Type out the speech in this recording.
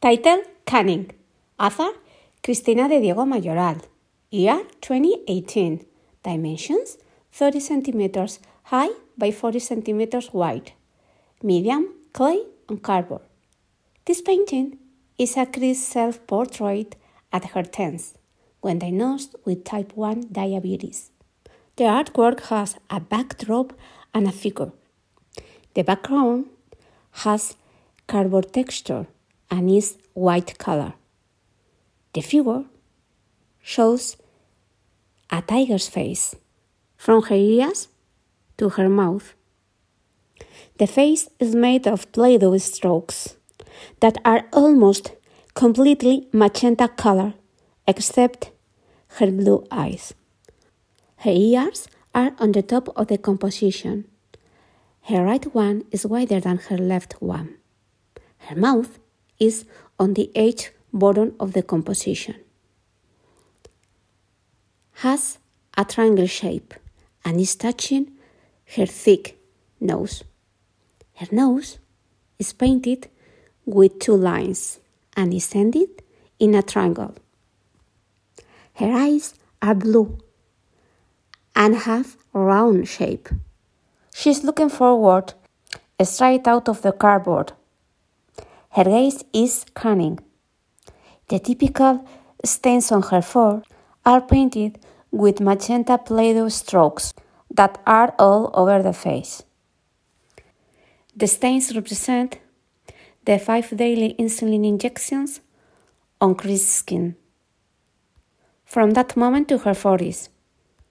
Title Cunning. Author Cristina de Diego Mayoral. Year 2018. Dimensions 30 centimeters high by 40 centimeters wide. Medium, clay, and cardboard. This painting is a Cris self portrait at her teens, when diagnosed with type 1 diabetes. The artwork has a backdrop and a figure. The background has cardboard texture and white color. The figure shows a tiger's face from her ears to her mouth. The face is made of Play Doh strokes that are almost completely magenta color except her blue eyes. Her ears are on the top of the composition. Her right one is wider than her left one. Her mouth is on the edge bottom of the composition. Has a triangle shape and is touching her thick nose. Her nose is painted with two lines and is ended in a triangle. Her eyes are blue and have round shape. She's looking forward straight out of the cardboard her gaze is cunning. The typical stains on her fur are painted with magenta Play Doh strokes that are all over the face. The stains represent the five daily insulin injections on Cris's skin. From that moment to her 40s,